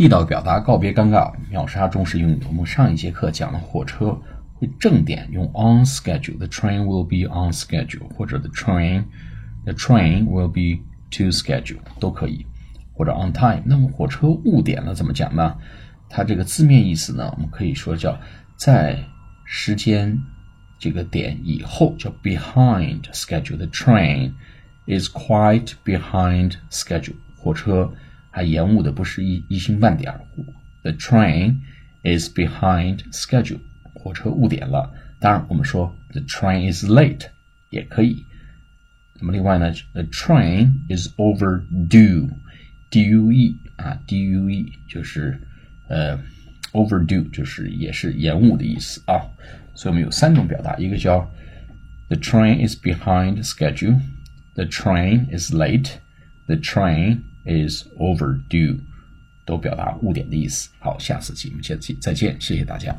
地道表达告别尴尬，秒杀中式英语。我们上一节课讲了火车会正点用 on schedule，the train will be on schedule，或者 the train，the train will be to schedule 都可以，或者 on time。那么火车误点了怎么讲呢？它这个字面意思呢，我们可以说叫在时间这个点以后，叫 behind schedule。The train is quite behind schedule。火车。还延误的不是一一星半点儿。The train is behind schedule，火车误点了。当然，我们说 the train is late 也可以。那么另外呢，the train is overdue，d u e 啊，d u e 就是呃 overdue 就是也是延误的意思啊。所以我们有三种表达，一个叫 the train is behind schedule，the train is late，the train Is overdue，都表达误点的意思。好，下次节目见，再见，谢谢大家。